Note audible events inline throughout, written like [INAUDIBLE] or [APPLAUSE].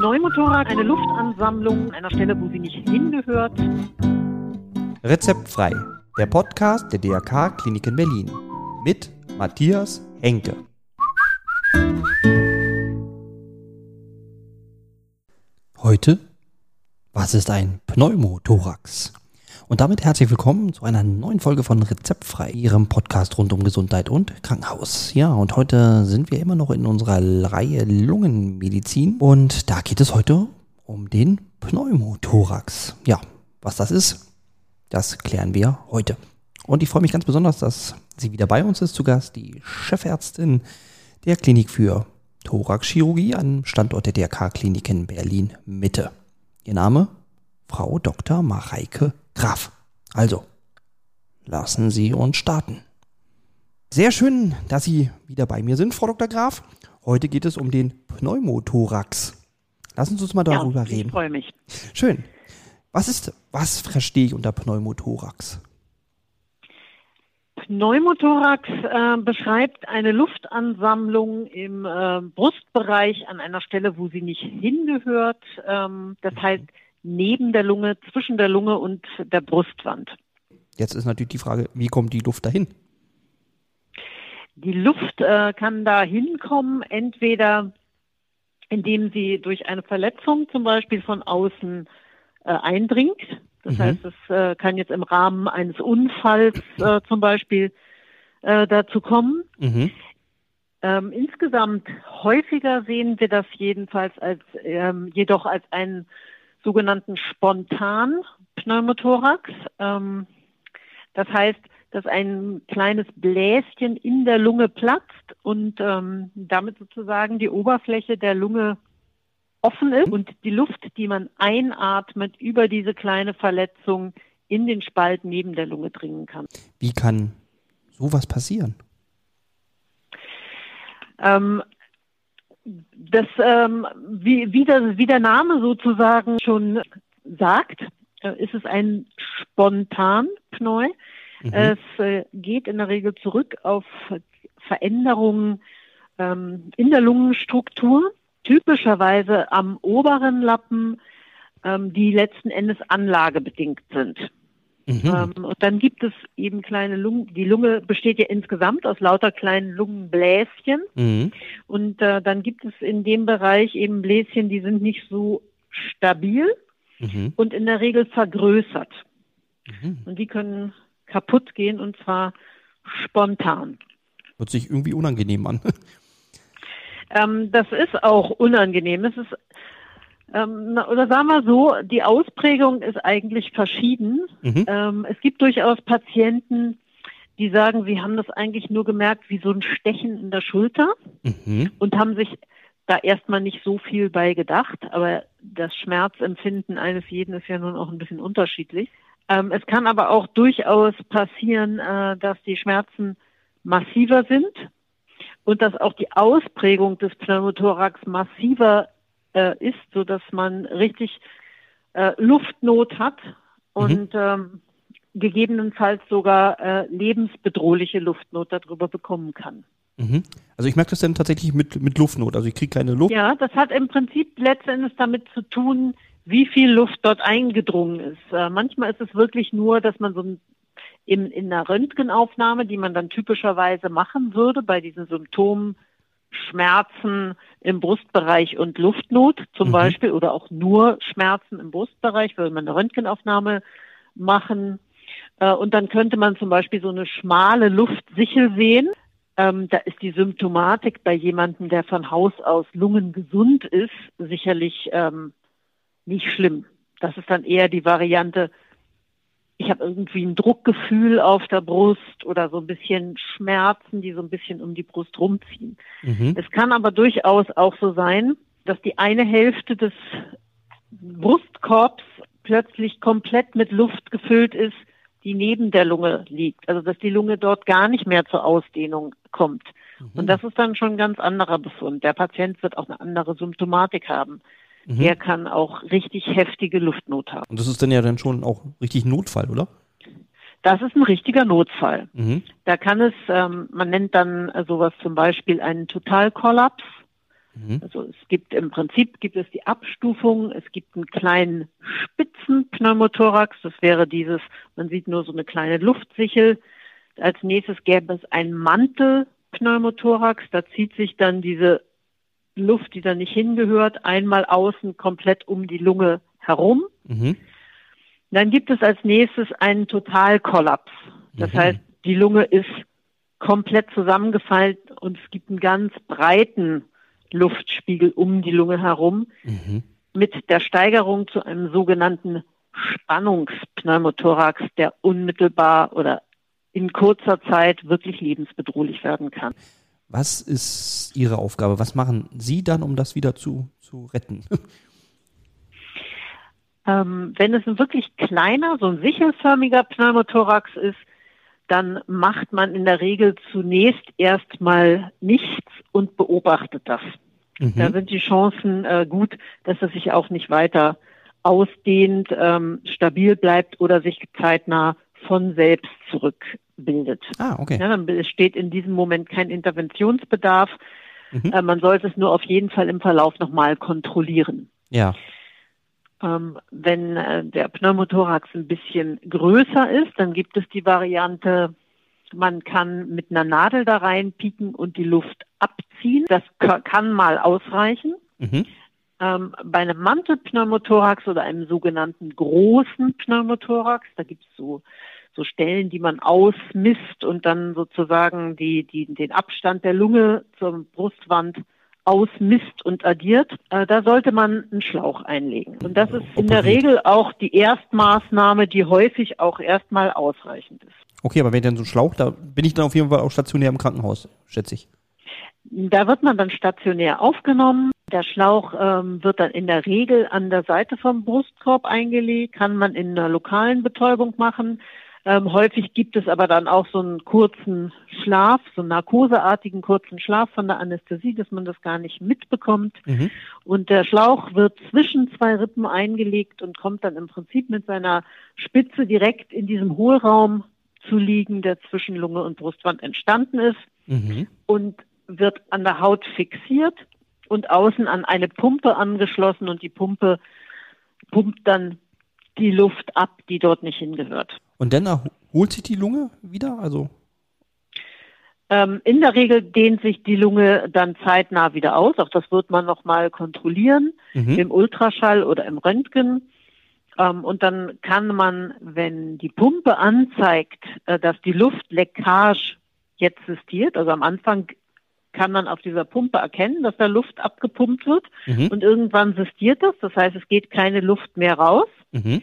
Pneumotorax, eine Luftansammlung an einer Stelle, wo sie nicht hingehört. Rezeptfrei, der Podcast der DRK Kliniken Berlin mit Matthias Henke. Heute, was ist ein Pneumothorax? Und damit herzlich willkommen zu einer neuen Folge von Rezeptfrei, Ihrem Podcast rund um Gesundheit und Krankenhaus. Ja, und heute sind wir immer noch in unserer Reihe Lungenmedizin und da geht es heute um den Pneumothorax. Ja, was das ist, das klären wir heute. Und ich freue mich ganz besonders, dass sie wieder bei uns ist, zu Gast die Chefärztin der Klinik für Thoraxchirurgie am Standort der DRK-Klinik in Berlin-Mitte. Ihr Name? Frau Dr. Mareike Graf. Also, lassen Sie uns starten. Sehr schön, dass Sie wieder bei mir sind, Frau Dr. Graf. Heute geht es um den Pneumothorax. Lassen Sie uns mal darüber ja, ich reden. Ich freue mich. Schön. Was ist, was verstehe ich unter Pneumothorax? Pneumothorax äh, beschreibt eine Luftansammlung im äh, Brustbereich an einer Stelle, wo sie nicht hingehört. Ähm, das mhm. heißt, neben der Lunge, zwischen der Lunge und der Brustwand. Jetzt ist natürlich die Frage, wie kommt die Luft dahin? Die Luft äh, kann da hinkommen, entweder indem sie durch eine Verletzung zum Beispiel von außen äh, eindringt. Das mhm. heißt, es äh, kann jetzt im Rahmen eines Unfalls äh, zum Beispiel äh, dazu kommen. Mhm. Ähm, insgesamt häufiger sehen wir das jedenfalls als ähm, jedoch als einen sogenannten Spontan-Pneumothorax. Ähm, das heißt, dass ein kleines Bläschen in der Lunge platzt und ähm, damit sozusagen die Oberfläche der Lunge offen ist und die Luft, die man einatmet, über diese kleine Verletzung in den Spalt neben der Lunge dringen kann. Wie kann sowas passieren? Ähm, das, ähm, wie, wie, das, wie der Name sozusagen schon sagt, äh, ist es ein Spontanpneu. Mhm. Es äh, geht in der Regel zurück auf Veränderungen ähm, in der Lungenstruktur, typischerweise am oberen Lappen, ähm, die letzten Endes anlagebedingt sind. Mhm. Ähm, und dann gibt es eben kleine Lungen. Die Lunge besteht ja insgesamt aus lauter kleinen Lungenbläschen. Mhm. Und äh, dann gibt es in dem Bereich eben Bläschen, die sind nicht so stabil mhm. und in der Regel vergrößert. Mhm. Und die können kaputt gehen und zwar spontan. Hört sich irgendwie unangenehm an. [LAUGHS] ähm, das ist auch unangenehm. Es ist ähm, oder sagen wir so, die Ausprägung ist eigentlich verschieden. Mhm. Ähm, es gibt durchaus Patienten, die sagen, sie haben das eigentlich nur gemerkt wie so ein Stechen in der Schulter mhm. und haben sich da erstmal nicht so viel bei gedacht, aber das Schmerzempfinden eines jeden ist ja nun auch ein bisschen unterschiedlich. Ähm, es kann aber auch durchaus passieren, äh, dass die Schmerzen massiver sind und dass auch die Ausprägung des Pneumothorax massiver äh, ist, so dass man richtig äh, Luftnot hat und mhm. ähm, gegebenenfalls sogar äh, lebensbedrohliche Luftnot darüber bekommen kann. Mhm. Also ich merke das dann tatsächlich mit, mit Luftnot, also ich kriege keine Luft. Ja, das hat im Prinzip letztendlich damit zu tun, wie viel Luft dort eingedrungen ist. Äh, manchmal ist es wirklich nur, dass man so ein, in, in einer Röntgenaufnahme, die man dann typischerweise machen würde bei diesen Symptomen, Schmerzen im Brustbereich und Luftnot zum mhm. Beispiel oder auch nur Schmerzen im Brustbereich, würde man eine Röntgenaufnahme machen. Äh, und dann könnte man zum Beispiel so eine schmale Luftsichel sehen. Ähm, da ist die Symptomatik bei jemandem, der von Haus aus lungengesund ist, sicherlich ähm, nicht schlimm. Das ist dann eher die Variante, ich habe irgendwie ein Druckgefühl auf der Brust oder so ein bisschen Schmerzen, die so ein bisschen um die Brust rumziehen. Mhm. Es kann aber durchaus auch so sein, dass die eine Hälfte des Brustkorbs plötzlich komplett mit Luft gefüllt ist, die neben der Lunge liegt. Also dass die Lunge dort gar nicht mehr zur Ausdehnung kommt. Mhm. Und das ist dann schon ein ganz anderer Befund. Der Patient wird auch eine andere Symptomatik haben. Mhm. Der kann auch richtig heftige Luftnot haben. Und das ist dann ja dann schon auch richtig Notfall, oder? Das ist ein richtiger Notfall. Mhm. Da kann es, ähm, man nennt dann sowas zum Beispiel einen Totalkollaps. Mhm. Also es gibt im Prinzip gibt es die Abstufung, es gibt einen kleinen Spitzenpneumothorax, das wäre dieses, man sieht nur so eine kleine Luftsichel. Als nächstes gäbe es einen Mantelpneumothorax, da zieht sich dann diese Luft, die da nicht hingehört, einmal außen komplett um die Lunge herum. Mhm. Dann gibt es als nächstes einen Totalkollaps. Das mhm. heißt, die Lunge ist komplett zusammengefallen und es gibt einen ganz breiten Luftspiegel um die Lunge herum mhm. mit der Steigerung zu einem sogenannten Spannungspneumothorax, der unmittelbar oder in kurzer Zeit wirklich lebensbedrohlich werden kann. Was ist Ihre Aufgabe? Was machen Sie dann, um das wieder zu, zu retten? Ähm, wenn es ein wirklich kleiner, so ein sichelförmiger Pneumothorax ist, dann macht man in der Regel zunächst erstmal nichts und beobachtet das. Mhm. Da sind die Chancen äh, gut, dass es sich auch nicht weiter ausdehnt, ähm, stabil bleibt oder sich zeitnah von selbst zurückbildet. Ah, okay. Ja, dann besteht in diesem Moment kein Interventionsbedarf. Mhm. Äh, man sollte es nur auf jeden Fall im Verlauf nochmal kontrollieren. Ja. Ähm, wenn äh, der Pneumothorax ein bisschen größer ist, dann gibt es die Variante, man kann mit einer Nadel da reinpieken und die Luft abziehen. Das kann mal ausreichen. Mhm. Ähm, bei einem Mantelpneumothorax oder einem sogenannten großen Pneumothorax, da gibt es so, so Stellen, die man ausmisst und dann sozusagen die, die, den Abstand der Lunge zur Brustwand ausmisst und addiert, äh, da sollte man einen Schlauch einlegen. Und das ist in der Regel auch die Erstmaßnahme, die häufig auch erstmal ausreichend ist. Okay, aber wenn dann so ein Schlauch, da bin ich dann auf jeden Fall auch stationär im Krankenhaus, schätze ich. Da wird man dann stationär aufgenommen. Der Schlauch ähm, wird dann in der Regel an der Seite vom Brustkorb eingelegt, kann man in einer lokalen Betäubung machen. Ähm, häufig gibt es aber dann auch so einen kurzen Schlaf, so einen narkoseartigen kurzen Schlaf von der Anästhesie, dass man das gar nicht mitbekommt. Mhm. Und der Schlauch wird zwischen zwei Rippen eingelegt und kommt dann im Prinzip mit seiner Spitze direkt in diesem Hohlraum zu liegen, der zwischen Lunge und Brustwand entstanden ist mhm. und wird an der Haut fixiert und außen an eine Pumpe angeschlossen und die Pumpe pumpt dann die Luft ab, die dort nicht hingehört. Und dann erholt sich die Lunge wieder? Also ähm, in der Regel dehnt sich die Lunge dann zeitnah wieder aus. Auch das wird man nochmal kontrollieren mhm. im Ultraschall oder im Röntgen. Ähm, und dann kann man, wenn die Pumpe anzeigt, äh, dass die Luftleckage jetzt existiert, also am Anfang kann man auf dieser Pumpe erkennen, dass da Luft abgepumpt wird mhm. und irgendwann sistiert das, das heißt, es geht keine Luft mehr raus. Mhm.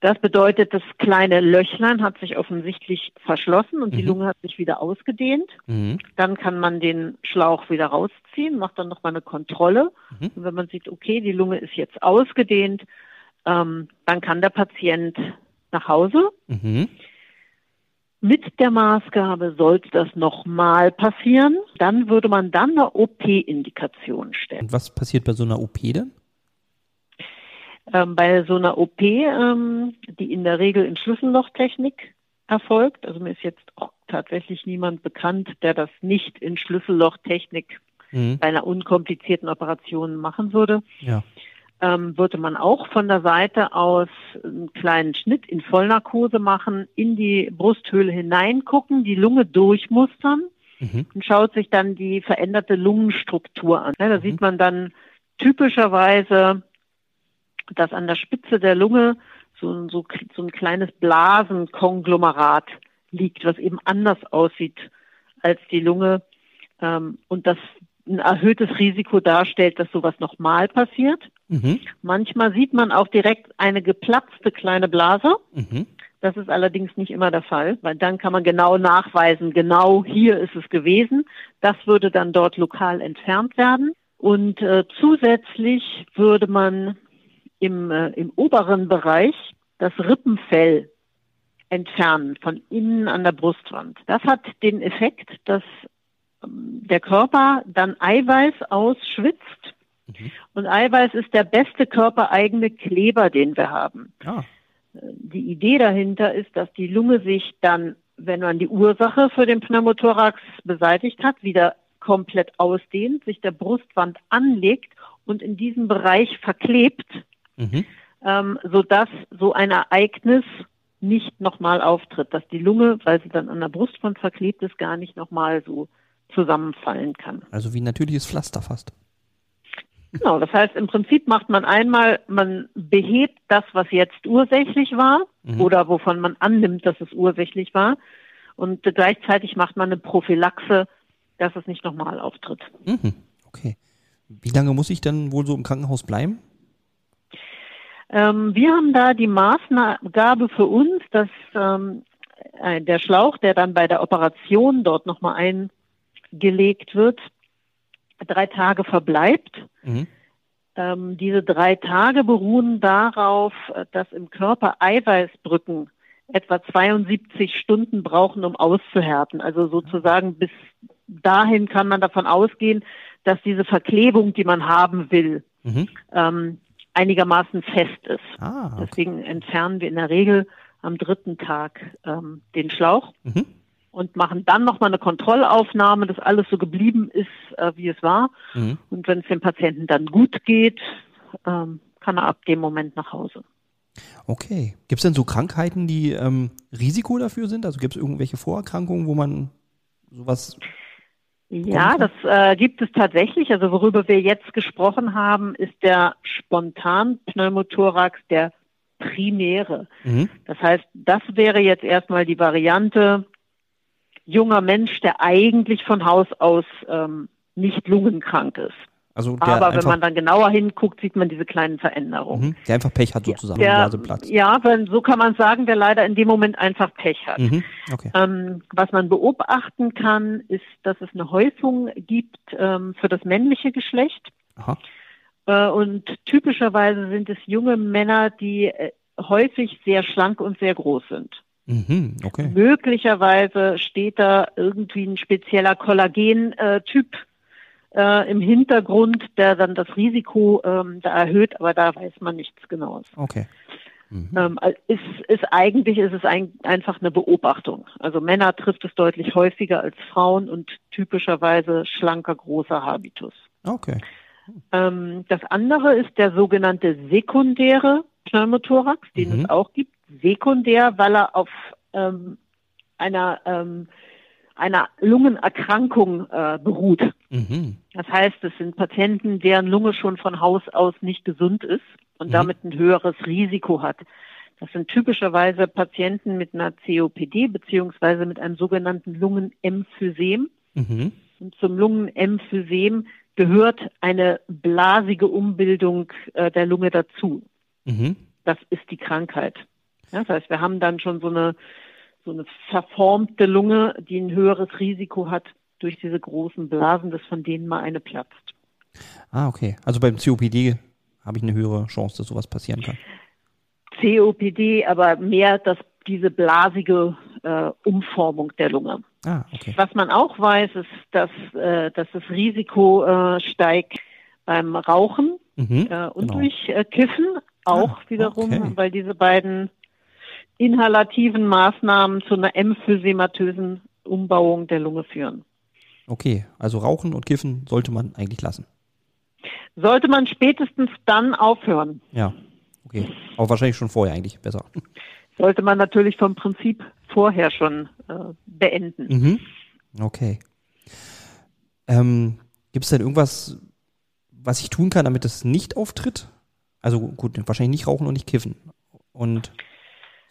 Das bedeutet, das kleine Löchlein hat sich offensichtlich verschlossen und mhm. die Lunge hat sich wieder ausgedehnt. Mhm. Dann kann man den Schlauch wieder rausziehen, macht dann nochmal eine Kontrolle. Mhm. Und wenn man sieht, okay, die Lunge ist jetzt ausgedehnt, ähm, dann kann der Patient nach Hause. Mit der Maßgabe sollte das nochmal passieren. Dann würde man dann eine OP-Indikation stellen. Und was passiert bei so einer OP denn? Ähm, bei so einer OP, ähm, die in der Regel in Schlüssellochtechnik erfolgt, also mir ist jetzt auch tatsächlich niemand bekannt, der das nicht in Schlüssellochtechnik mhm. bei einer unkomplizierten Operation machen würde. Ja. Ähm, würde man auch von der Seite aus einen kleinen Schnitt in Vollnarkose machen, in die Brusthöhle hineingucken, die Lunge durchmustern mhm. und schaut sich dann die veränderte Lungenstruktur an. Ja, da mhm. sieht man dann typischerweise dass an der Spitze der Lunge so, so, so ein kleines Blasenkonglomerat liegt, was eben anders aussieht als die Lunge ähm, und das ein erhöhtes Risiko darstellt, dass sowas nochmal passiert. Mhm. Manchmal sieht man auch direkt eine geplatzte kleine Blase. Mhm. Das ist allerdings nicht immer der Fall, weil dann kann man genau nachweisen, genau hier ist es gewesen. Das würde dann dort lokal entfernt werden. Und äh, zusätzlich würde man im, äh, im oberen Bereich das Rippenfell entfernen, von innen an der Brustwand. Das hat den Effekt, dass ähm, der Körper dann Eiweiß ausschwitzt. Mhm. Und Eiweiß ist der beste körpereigene Kleber, den wir haben. Ah. Die Idee dahinter ist, dass die Lunge sich dann, wenn man die Ursache für den Pneumothorax beseitigt hat, wieder komplett ausdehnt, sich der Brustwand anlegt und in diesem Bereich verklebt, mhm. ähm, sodass so ein Ereignis nicht nochmal auftritt, dass die Lunge, weil sie dann an der Brustwand verklebt ist, gar nicht nochmal so zusammenfallen kann. Also wie natürliches Pflaster fast. Genau, das heißt, im Prinzip macht man einmal, man behebt das, was jetzt ursächlich war mhm. oder wovon man annimmt, dass es ursächlich war. Und gleichzeitig macht man eine Prophylaxe, dass es nicht nochmal auftritt. Mhm. Okay. Wie lange muss ich dann wohl so im Krankenhaus bleiben? Ähm, wir haben da die Maßgabe für uns, dass ähm, der Schlauch, der dann bei der Operation dort nochmal eingelegt wird, drei Tage verbleibt. Mhm. Ähm, diese drei Tage beruhen darauf, dass im Körper Eiweißbrücken etwa 72 Stunden brauchen, um auszuhärten. Also sozusagen bis dahin kann man davon ausgehen, dass diese Verklebung, die man haben will, mhm. ähm, einigermaßen fest ist. Ah, okay. Deswegen entfernen wir in der Regel am dritten Tag ähm, den Schlauch mhm. Und machen dann nochmal eine Kontrollaufnahme, dass alles so geblieben ist, äh, wie es war. Mhm. Und wenn es dem Patienten dann gut geht, ähm, kann er ab dem Moment nach Hause. Okay. Gibt es denn so Krankheiten, die ähm, Risiko dafür sind? Also gibt es irgendwelche Vorerkrankungen, wo man sowas ja, das äh, gibt es tatsächlich. Also worüber wir jetzt gesprochen haben, ist der Spontan-Pneumothorax, der primäre. Mhm. Das heißt, das wäre jetzt erstmal die Variante junger Mensch, der eigentlich von Haus aus ähm, nicht lungenkrank ist. Also Aber wenn man dann genauer hinguckt, sieht man diese kleinen Veränderungen. Mhm, der einfach Pech hat sozusagen, der, Blaseplatz. Ja, so kann man sagen, der leider in dem Moment einfach Pech hat. Mhm, okay. ähm, was man beobachten kann, ist, dass es eine Häufung gibt ähm, für das männliche Geschlecht. Aha. Äh, und typischerweise sind es junge Männer, die äh, häufig sehr schlank und sehr groß sind. Mhm, okay. Möglicherweise steht da irgendwie ein spezieller Kollagentyp äh, im Hintergrund, der dann das Risiko ähm, da erhöht, aber da weiß man nichts Genaues. Okay. Mhm. Ähm, ist, ist eigentlich ist es ein, einfach eine Beobachtung. Also Männer trifft es deutlich häufiger als Frauen und typischerweise schlanker, großer Habitus. Okay. Ähm, das andere ist der sogenannte sekundäre Pneumothorax, den mhm. es auch gibt. Sekundär, weil er auf ähm, einer ähm, einer Lungenerkrankung äh, beruht. Mhm. Das heißt, es sind Patienten, deren Lunge schon von Haus aus nicht gesund ist und mhm. damit ein höheres Risiko hat. Das sind typischerweise Patienten mit einer COPD beziehungsweise mit einem sogenannten Lungenemphysem. Mhm. Und zum Lungenemphysem gehört eine blasige Umbildung äh, der Lunge dazu. Mhm. Das ist die Krankheit. Ja, das heißt, wir haben dann schon so eine so eine verformte Lunge, die ein höheres Risiko hat durch diese großen Blasen, dass von denen mal eine platzt. Ah, okay. Also beim COPD habe ich eine höhere Chance, dass sowas passieren kann. COPD, aber mehr dass diese blasige äh, Umformung der Lunge. Ah, okay. Was man auch weiß, ist, dass, äh, dass das Risiko äh, steigt beim Rauchen mhm, äh, und genau. durch äh, Kiffen auch ah, wiederum, okay. weil diese beiden inhalativen Maßnahmen zu einer emphysematösen Umbauung der Lunge führen. Okay, also Rauchen und Kiffen sollte man eigentlich lassen. Sollte man spätestens dann aufhören. Ja, okay. Aber wahrscheinlich schon vorher eigentlich besser. Sollte man natürlich vom Prinzip vorher schon äh, beenden. Mhm. Okay. Ähm, Gibt es denn irgendwas, was ich tun kann, damit das nicht auftritt? Also gut, wahrscheinlich nicht rauchen und nicht kiffen. Und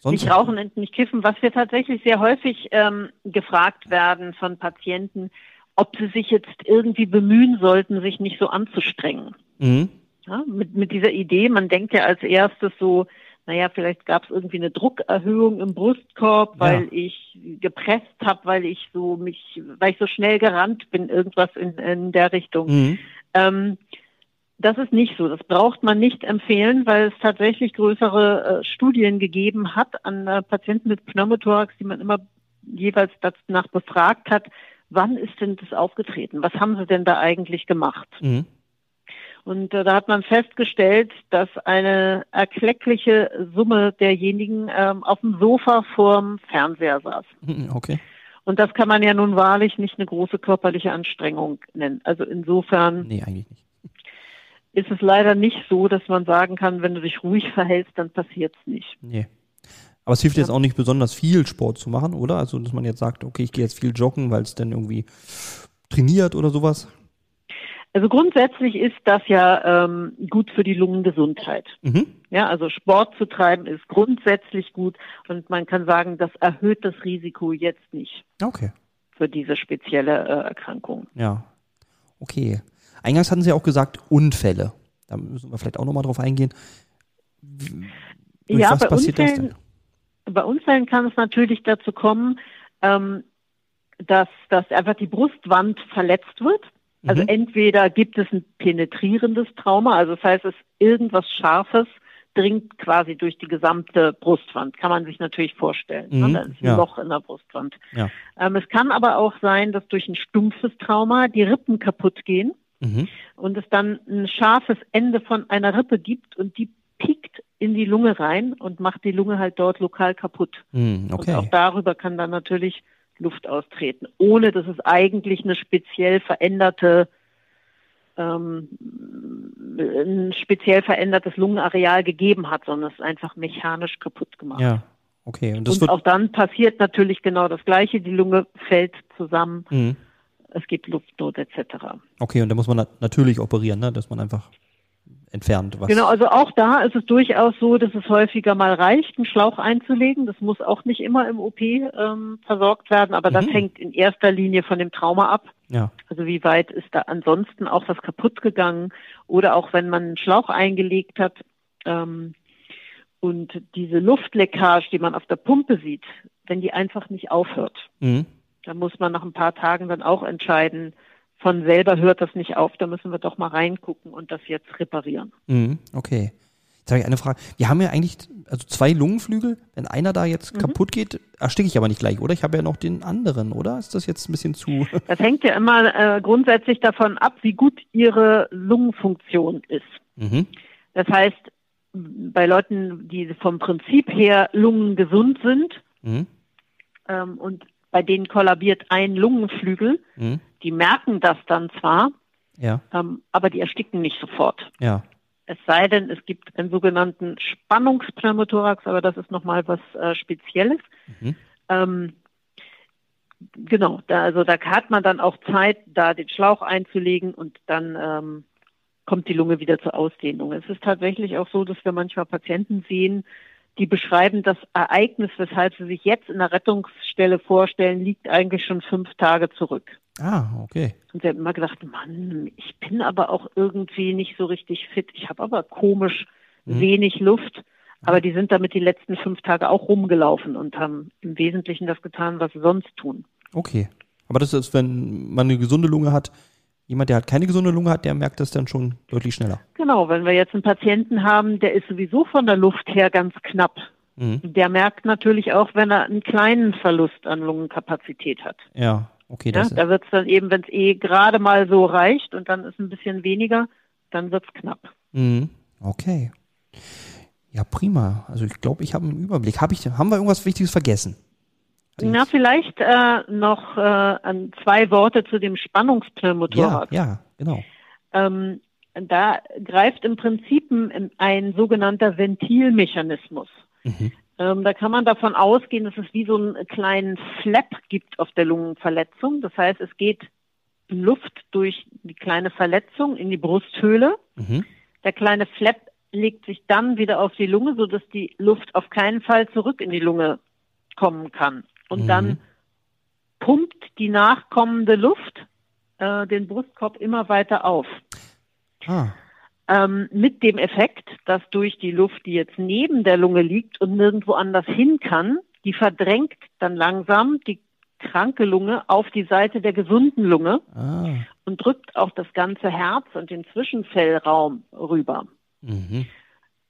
Sonst nicht rauchen und nicht kiffen. Was wir tatsächlich sehr häufig ähm, gefragt werden von Patienten, ob sie sich jetzt irgendwie bemühen sollten, sich nicht so anzustrengen. Mhm. Ja, mit, mit dieser Idee, man denkt ja als erstes so, naja, vielleicht gab es irgendwie eine Druckerhöhung im Brustkorb, weil ja. ich gepresst habe, weil ich so mich, weil ich so schnell gerannt bin, irgendwas in, in der Richtung. Mhm. Ähm, das ist nicht so. Das braucht man nicht empfehlen, weil es tatsächlich größere äh, Studien gegeben hat an äh, Patienten mit Pneumothorax, die man immer jeweils danach befragt hat, wann ist denn das aufgetreten? Was haben sie denn da eigentlich gemacht? Mhm. Und äh, da hat man festgestellt, dass eine erkleckliche Summe derjenigen ähm, auf dem Sofa vorm Fernseher saß. Mhm, okay. Und das kann man ja nun wahrlich nicht eine große körperliche Anstrengung nennen. Also insofern Nee, eigentlich nicht. Ist es leider nicht so, dass man sagen kann, wenn du dich ruhig [LAUGHS] verhältst, dann passiert's nicht. Nee. Aber es hilft jetzt auch nicht besonders viel Sport zu machen, oder? Also, dass man jetzt sagt, okay, ich gehe jetzt viel joggen, weil es dann irgendwie trainiert oder sowas. Also grundsätzlich ist das ja ähm, gut für die Lungengesundheit. Mhm. Ja, also Sport zu treiben ist grundsätzlich gut und man kann sagen, das erhöht das Risiko jetzt nicht Okay. für diese spezielle äh, Erkrankung. Ja. Okay. Eingangs hatten Sie auch gesagt, Unfälle. Da müssen wir vielleicht auch nochmal drauf eingehen. Durch ja, was bei passiert das Unfällen, bei Unfällen kann es natürlich dazu kommen, ähm, dass, dass einfach die Brustwand verletzt wird. Also Mhm. entweder gibt es ein penetrierendes Trauma, also das heißt, es ist irgendwas Scharfes dringt quasi durch die gesamte Brustwand. Kann man sich natürlich vorstellen. Mhm, ne? Da ist ein ja. Loch in der Brustwand. Ja. Ähm, es kann aber auch sein, dass durch ein stumpfes Trauma die Rippen kaputt gehen Mhm. und es dann ein scharfes Ende von einer Rippe gibt und die piekt in die Lunge rein und macht die Lunge halt dort lokal kaputt. Mhm. Und auch Okay. darüber kann dann natürlich Luft austreten, ohne dass es eigentlich eine speziell veränderte ähm, ein speziell verändertes Lungenareal gegeben hat, sondern es ist einfach mechanisch kaputt gemacht. Ja. Okay. Und und auch dann passiert natürlich genau das Gleiche. Die Lunge fällt zusammen, Mhm. Es gibt Luftnot etc. Okay, und da muss man nat natürlich operieren, ne? dass man einfach entfernt was. Genau, also auch da ist es durchaus so, dass es häufiger mal reicht, einen Schlauch einzulegen. Das muss auch nicht immer im OP ähm, versorgt werden, aber das Mhm. hängt in erster Linie von dem Trauma ab. Ja. Also wie weit ist da ansonsten auch was kaputt gegangen oder auch wenn man einen Schlauch eingelegt hat ähm, und diese Luftleckage, die man auf der Pumpe sieht, wenn die einfach nicht aufhört, Mhm. Dann muss man nach ein paar Tagen dann auch entscheiden, von selber hört das nicht auf, da müssen wir doch mal reingucken und das jetzt reparieren. Mhm. Okay. Jetzt habe ich eine Frage. Wir haben ja eigentlich also zwei Lungenflügel. Wenn einer da jetzt Mhm. kaputt geht, ersticke ich aber nicht gleich, oder? Ich habe ja noch den anderen, oder? Ist das jetzt ein bisschen zu. [LAUGHS] Das hängt ja immer äh, grundsätzlich davon ab, wie gut ihre Lungenfunktion ist. mhm. Das heißt, bei Leuten, die vom Prinzip her lungengesund sind Mhm. ähm, und bei denen kollabiert ein Lungenflügel, Mhm. die merken das dann zwar, Ja. ähm, aber die ersticken nicht sofort. Ja. Es sei denn, es gibt einen sogenannten Spannungspneumothorax, aber das ist nochmal was äh, Spezielles. Mhm. Ähm, genau, da, also da hat man dann auch Zeit, da den Schlauch einzulegen und dann ähm, kommt die Lunge wieder zur Ausdehnung. Es ist tatsächlich auch so, dass wir manchmal Patienten sehen, die beschreiben, das Ereignis, weshalb sie sich jetzt in der Rettungsstelle vorstellen, liegt eigentlich schon fünf Tage zurück. Ah, okay. Und sie haben immer gedacht, Mann, ich bin aber auch irgendwie nicht so richtig fit. Ich habe aber komisch Mhm. wenig Luft. Aber die sind damit die letzten fünf Tage auch rumgelaufen und haben im Wesentlichen das getan, was sie sonst tun. Okay. Aber das ist, wenn man eine gesunde Lunge hat, jemand, der halt keine gesunde Lunge hat, der merkt das dann schon deutlich schneller. Genau, wenn wir jetzt einen Patienten haben, der ist sowieso von der Luft her ganz knapp. Mhm. Der merkt natürlich auch, wenn er einen kleinen Verlust an Lungenkapazität hat. Ja, okay. Ja, Das da wird es dann eben, wenn es eh gerade mal so reicht und dann ist ein bisschen weniger, dann wird es knapp. Mhm. Okay. Ja, prima. Also ich glaube, ich habe einen Überblick. Hab ich, haben wir irgendwas Wichtiges vergessen? Na, vielleicht äh, noch äh, zwei Worte zu dem ja, Spannungspneumothorax. ja, genau. Ähm, da greift im Prinzip ein, ein sogenannter Ventilmechanismus. Mhm. Ähm, da kann man davon ausgehen, dass es wie so einen kleinen Flap gibt auf der Lungenverletzung. Das heißt, es geht Luft durch die kleine Verletzung in die Brusthöhle. Mhm. Der kleine Flap legt sich dann wieder auf die Lunge, sodass die Luft auf keinen Fall zurück in die Lunge kommen kann. Und Mhm. dann pumpt die nachkommende Luft äh, den Brustkorb immer weiter auf. Ah, Ähm, mit dem Effekt, dass durch die Luft, die jetzt neben der Lunge liegt und nirgendwo anders hin kann, die verdrängt dann langsam die kranke Lunge auf die Seite der gesunden Lunge ah. und drückt auch das ganze Herz und den Zwischenfellraum rüber. Mhm.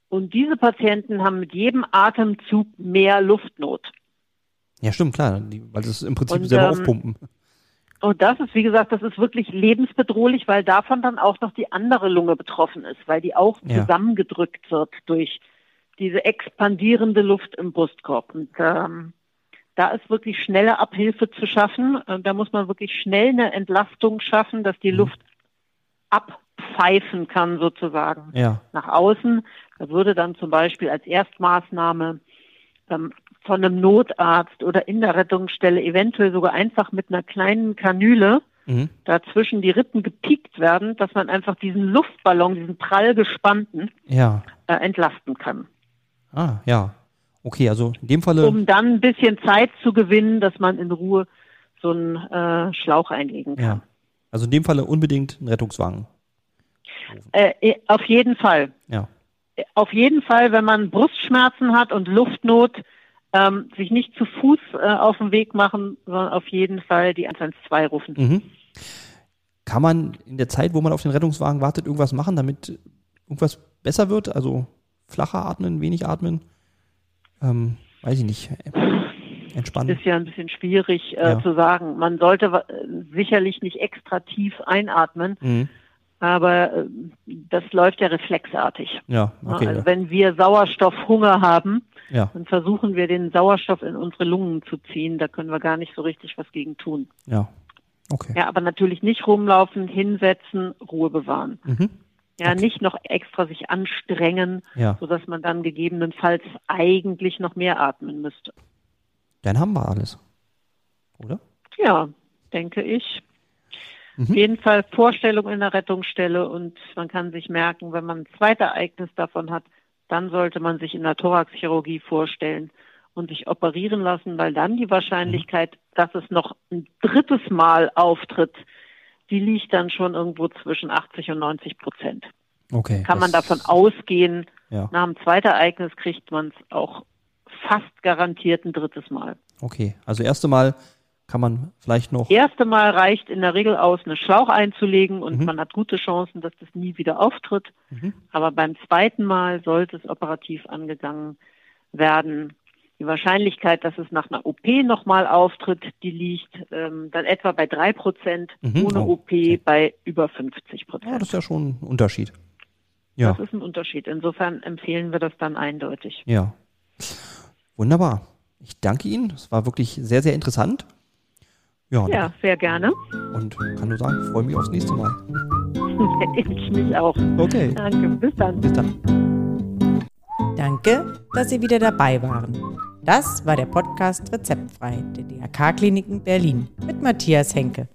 Und diese Patienten haben mit jedem Atemzug mehr Luftnot. Ja, stimmt, klar. Die, weil das im Prinzip Und, selber ähm, aufpumpen. Und das ist, wie gesagt, das ist wirklich lebensbedrohlich, weil davon dann auch noch die andere Lunge betroffen ist, weil die auch Ja. zusammengedrückt wird durch diese expandierende Luft im Brustkorb. Und ähm, da ist wirklich schnelle Abhilfe zu schaffen. Äh, Da muss man wirklich schnell eine Entlastung schaffen, dass die Mhm. Luft abpfeifen kann sozusagen Ja. nach außen. Da würde dann zum Beispiel als Erstmaßnahme ähm, von einem Notarzt oder in der Rettungsstelle eventuell sogar einfach mit einer kleinen Kanüle Mhm. dazwischen die Rippen gepiekt werden, dass man einfach diesen Luftballon, diesen prall gespannten, Ja. äh, entlasten kann. Ah, ja. Okay, also in dem Falle. Um dann ein bisschen Zeit zu gewinnen, dass man in Ruhe so einen äh, Schlauch einlegen kann. ja. Also in dem Falle unbedingt ein Rettungswagen. Äh, eh, auf jeden Fall. Ja. Äh, Auf jeden Fall, wenn man Brustschmerzen hat und Luftnot, ähm, sich nicht zu Fuß äh, auf den Weg machen, sondern auf jeden Fall die 112 rufen. Mhm. Kann man in der Zeit, wo man auf den Rettungswagen wartet, irgendwas machen, damit irgendwas besser wird? Also flacher atmen, wenig atmen? Ähm, weiß ich nicht. Entspannen. Ist ja ein bisschen schwierig äh, Ja. zu sagen. Man sollte äh, sicherlich nicht extra tief einatmen, Mhm. Aber äh, das läuft ja reflexartig. Ja, Ne? okay. Also wenn wir Sauerstoffhunger haben, Ja, dann versuchen wir den Sauerstoff in unsere Lungen zu ziehen. Da können wir gar nicht so richtig was gegen tun. ja. Okay. Ja, aber natürlich nicht rumlaufen, hinsetzen, Ruhe bewahren. Mhm. Ja, Okay. nicht noch extra sich anstrengen, Ja. sodass man dann gegebenenfalls eigentlich noch mehr atmen müsste. Dann haben wir alles. Oder? Ja, denke ich. Mhm. Auf jeden Fall Vorstellung in der Rettungsstelle und man kann sich merken, wenn man ein Zweitereignis davon hat, dann sollte man sich in der Thoraxchirurgie vorstellen und sich operieren lassen, weil dann die Wahrscheinlichkeit, dass es noch ein drittes Mal auftritt, die liegt dann schon irgendwo zwischen 80 und 90 Prozent. Okay. Kann man davon ausgehen, Ja. nach dem Zweitereignis kriegt man es auch fast garantiert ein drittes Mal. Okay. Also erste Mal kann man vielleicht noch. erste Mal reicht in der Regel aus, einen Schlauch einzulegen und Mhm. man hat gute Chancen, dass das nie wieder auftritt. Mhm. Aber beim zweiten Mal sollte es operativ angegangen werden. Die Wahrscheinlichkeit, dass es nach einer OP nochmal auftritt, die liegt ähm, dann etwa bei drei Prozent, Mhm. ohne Oh, OP okay. bei über 50 Ja, Prozent. das ist ja schon ein Unterschied. Ja. Das ist ein Unterschied. Insofern empfehlen wir das dann eindeutig. Ja. Wunderbar. Ich danke Ihnen. Es war wirklich sehr, sehr interessant. Ja, Ja, sehr gerne. und kann nur sagen, freue mich aufs nächste Mal. [LAUGHS] ich mich auch. Okay. Danke. Bis dann. Bis dann. Danke, dass Sie wieder dabei waren. Das war der Podcast Rezeptfrei der DRK-Kliniken Berlin mit Matthias Henke.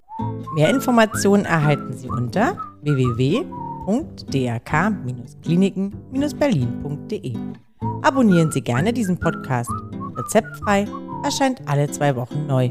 Mehr Informationen erhalten Sie unter www.drk-kliniken-berlin.de. Abonnieren Sie gerne diesen Podcast. Rezeptfrei erscheint alle zwei Wochen neu.